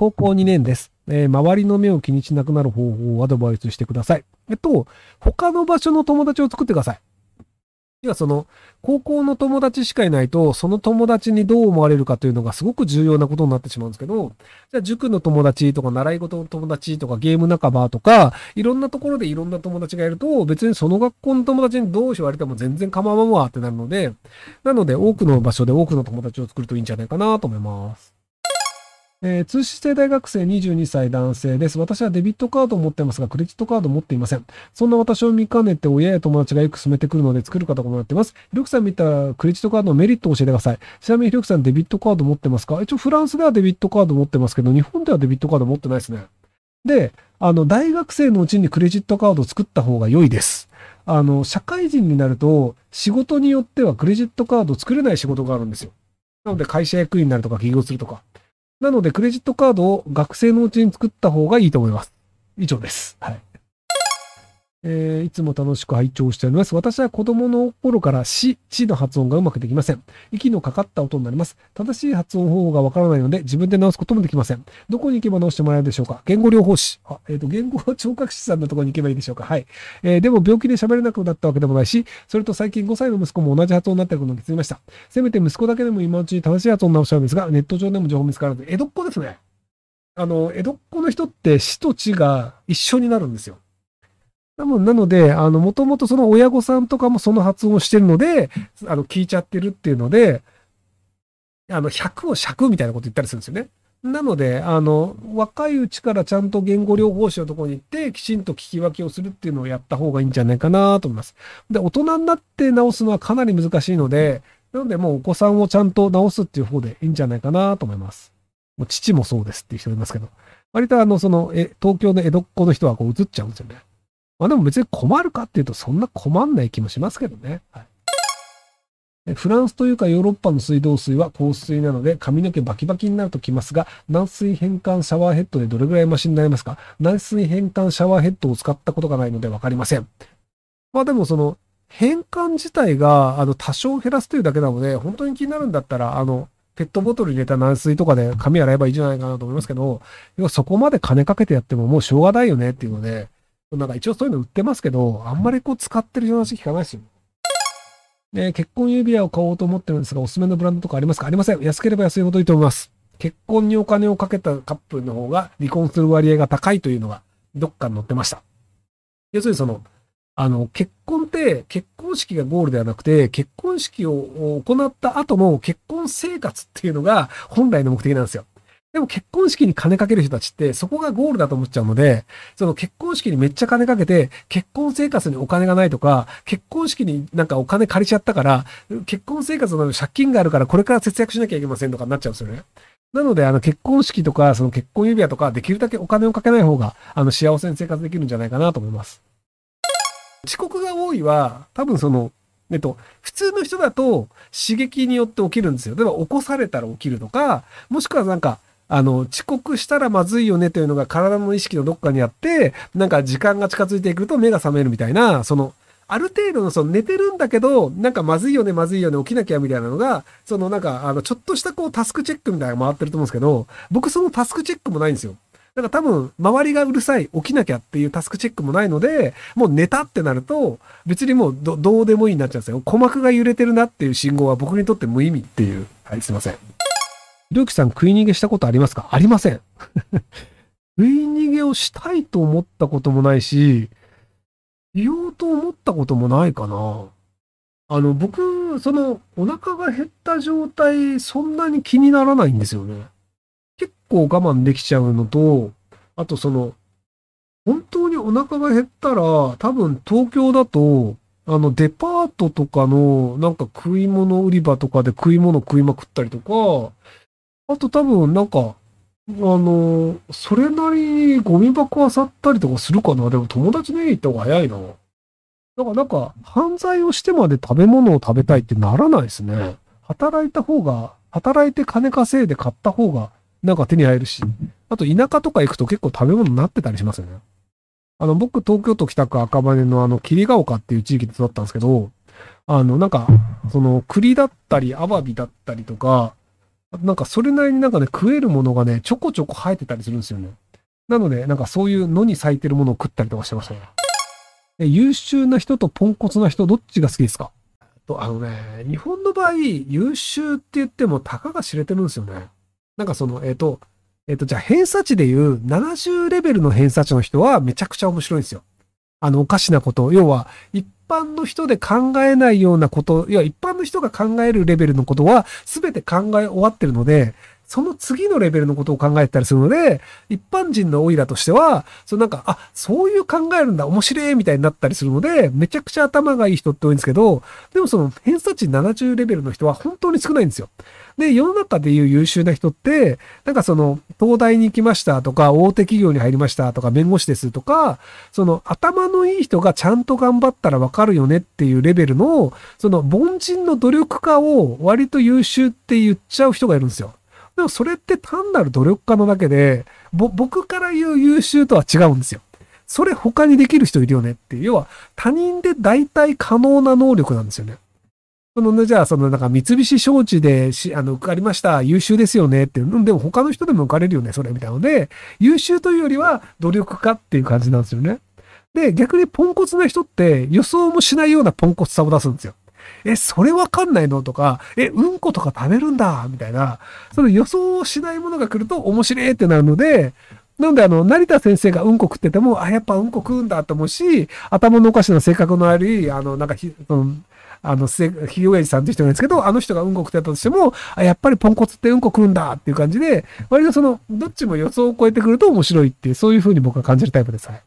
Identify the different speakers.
Speaker 1: 高校2年です。えー周りの目を気にしなくなる方法をアドバイスしてください。えっと、他の場所の友達を作ってください。要はその、高校の友達しかいないと、その友達にどう思われるかというのがすごく重要なことになってしまうんですけど、じゃあ塾の友達とか習い事の友達とかゲーム仲間とか、いろんなところでいろんな友達がいると、別にその学校の友達にどう言われても全然構わんわってなるので、なので多くの場所で多くの友達を作るといいんじゃないかなと思います。えー通信制大学生22歳男性です。私はデビットカードを持ってますが、クレジットカードを持っていません。そんな私を見かねて親や友達がよく勧めてくるので作るかと思ってます。ひろきさん見たらクレジットカードのメリットを教えてください。ちなみにひろきさんデビットカード持ってますか？一応フランスではデビットカード持ってますけど、日本ではデビットカード持ってないですね。で、あの、大学生のうちにクレジットカードを作った方が良いです。あの、社会人になると、仕事によってはクレジットカードを作れない仕事があるんですよ。なので、会社役員になるとか起業するとか。なので、クレジットカードを学生のうちに作った方がいいと思います。以上です。はい。えーいつも楽しく拝聴しております。私は子供の頃からし、ちの発音がうまくできません。息のかかった音になります。正しい発音方法がわからないので、自分で直すこともできません。どこに行けば直してもらえるでしょうか？言語療法士。あ、えっ、と、言語聴覚士さんのところに行けばいいでしょうか？はい。えーでも病気で喋れなくなったわけでもないし、それと最近5歳の息子も同じ発音になっていることに気づきました。せめて息子だけでも今のうちに正しい発音直したいんですが、ネット上でも情報見つからず、江戸っ子ですね。あの、江戸っ子の人って死と地が一緒になるんですよ。なのなので、あの、もともとその親御さんとかもその発音をしてるので、あの、聞いちゃってるっていうので、あの、100を尺みたいなこと言ったりするんですよね。なので、あの、若いうちからちゃんと言語療法士のところに行って、きちんと聞き分けをするっていうのをやった方がいいんじゃないかなと思います。で、大人になって直すのはかなり難しいので、なのでもうお子さんをちゃんと直すっていう方でいいんじゃないかなと思います。もう父もそうですっていう人いますけど。割とあの、その、え、東京の江戸っ子の人はこう映っちゃうんですよね。まあでも別に困るかっていうとそんな困んない気もしますけどね。はい。フランスというかヨーロッパの水道水は硬水なので髪の毛バキバキになるときますが、軟水変換シャワーヘッドでどれぐらいマシになりますか？軟水変換シャワーヘッドを使ったことがないのでわかりません。まあでもその変換自体があの多少減らすというだけなので、本当に気になるんだったら、あの、ペットボトル入れた軟水とかで髪洗えばいいんじゃないかなと思いますけど、要はそこまで金かけてやってももうしょうがないよねっていうので、なんか一応そういうの売ってますけど、あんまりこう使ってるような話聞かないですよ。ね、結婚指輪を買おうと思ってるんですが、おすすめのブランドとかありますか？ありません。安ければ安いほどいいと思います。結婚にお金をかけたカップルの方が離婚する割合が高いというのがどっかに載ってました。要するにその、あの、結婚って結婚式がゴールではなくて、結婚式を行った後の結婚生活っていうのが本来の目的なんですよ。でも結婚式に金かける人たちってそこがゴールだと思っちゃうので、その結婚式にめっちゃ金かけて、結婚生活にお金がないとか、結婚式になんかお金借りちゃったから、結婚生活の借金があるからこれから節約しなきゃいけませんとかになっちゃうんですよね。なので、あの、結婚式とか、その結婚指輪とか、できるだけお金をかけない方が、あの、幸せに生活できるんじゃないかなと思います。遅刻が多いは、多分その、えっと、普通の人だと刺激によって起きるんですよ。例えば起こされたら起きるとか、もしくはなんか、あの、遅刻したらまずいよねというのが体の意識のどっかにあって、なんか時間が近づいていくと目が覚めるみたいな、その、ある程度のその寝てるんだけど、なんかまずいよね、まずいよね、起きなきゃみたいなのが、そのなんか、あの、ちょっとしたこうタスクチェックみたいなのが回ってると思うんですけど、僕そのタスクチェックもないんですよ。だから多分、周りがうるさい、起きなきゃっていうタスクチェックもないので、もう寝たってなると、別にもうどどうでもいいになっちゃうんですよ。鼓膜が揺れてるなっていう信号は僕にとって無意味っていう。はい、すいません。ひろゆきさん、食い逃げしたことありますか？ありません。食い逃げをしたいと思ったこともないし、言おうと思ったこともないかな。あの、僕、その、お腹が減った状態、そんなに気にならないんですよね。結構我慢できちゃうのと、あとその、本当にお腹が減ったら、多分東京だと、あの、デパートとかの、なんか食い物売り場とかで食い物食いまくったりとか、あと多分なんか、あの、それなりにゴミ箱漁ったりとかするかな。でも友達の家行った方が早いな。だからなんか、犯罪をしてまで食べ物を食べたいってならないですね。働いた方が、働いて金稼いで買った方が、なんか手に入るし。あと田舎とか行くと結構食べ物になってたりしますよね。あの、僕、東京都北区赤羽のあの、霧ヶ丘っていう地域で育ったんですけど、あの、なんか、その、栗だったり、アワビだったりとか、なんかそれなりになんかね、食えるものがね、ちょこちょこ生えてたりするんですよね。なので、なんかそういう野に咲いてるものを食ったりとかしてましたね。優秀な人とポンコツな人、どっちが好きですか？と、あのね、日本の場合、優秀って言ってもたかが知れてるんですよね。なんかその、えっ、と、えっ、と、じゃあ偏差値でいう70レベルの偏差値の人はめちゃくちゃ面白いんですよ。あの、おかしなこと。要は、一般の人で考えないようなこと、いや、一般の人が考えるレベルのことは、すべて考え終わってるので、その次のレベルのことを考えたりするので、一般人のオイラとしては、そのなんか、あ、そういう考えるんだ、面白いみたいになったりするので、めちゃくちゃ頭がいい人って多いんですけど、でもその偏差値70レベルの人は本当に少ないんですよ。で、世の中でいう優秀な人って、なんかその、東大に行きましたとか、大手企業に入りましたとか、弁護士ですとか、その頭のいい人がちゃんと頑張ったらわかるよねっていうレベルの、その凡人の努力家を割と優秀って言っちゃう人がいるんですよ。でもそれって単なる努力家のだけで、僕から言う優秀とは違うんですよ。それ他にできる人いるよねっていう。要は他人で大体可能な能力なんですよね。そのね、じゃあ、そのなんか三菱商事でし、あの、受かりました。優秀ですよねって。うん、でも他の人でも受かれるよね、それみたいなので、優秀というよりは努力家っていう感じなんですよね。で、逆にポンコツな人って予想もしないようなポンコツさを出すんですよ。え、それわかんないの？とか、え、うんことか食べるんだ？みたいな、その予想をしないものが来ると面白いってなるので、なので、あの、成田先生がうんこ食ってても、あ、やっぱうんこ食うんだと思うし、頭のおかしな性格のあり、あの、なんかひ、その、あの、ひよやじさんっていう人なんですけど、あの人がうんこ食ってたとしても、あ、やっぱりポンコツってうんこ食うんだっていう感じで、割とその、どっちも予想を超えてくると面白いっていう、そういう風に僕は感じるタイプです。はい。